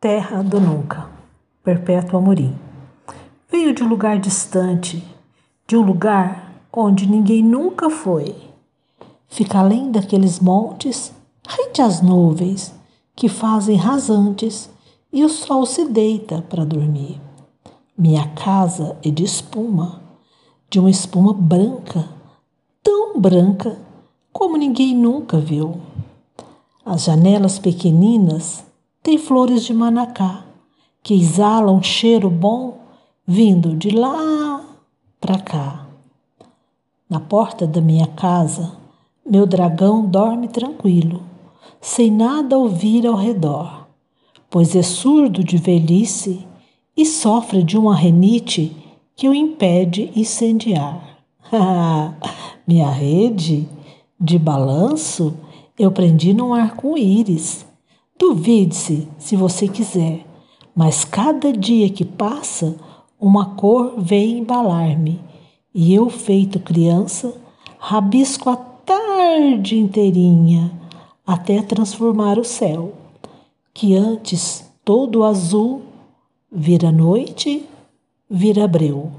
Terra do Nunca, Perpétua Amorim. Veio de um lugar distante, de um lugar onde ninguém nunca foi. Fica além daqueles montes, rente às nuvens que fazem rasantes e o sol se deita para dormir. Minha casa é de espuma, de uma espuma branca, tão branca como ninguém nunca viu. As janelas pequeninas tem flores de manacá que exalam um cheiro bom vindo de lá para cá. Na porta da minha casa, meu dragão dorme tranquilo, sem nada ouvir ao redor, pois é surdo de velhice e sofre de uma renite que o impede incendiar. minha rede de balanço eu prendi num arco-íris Duvide-se se você quiser, mas cada dia que passa, uma cor vem embalar-me, e eu, feito criança, rabisco a tarde inteirinha até transformar o céu, que antes todo azul vira noite, vira breu.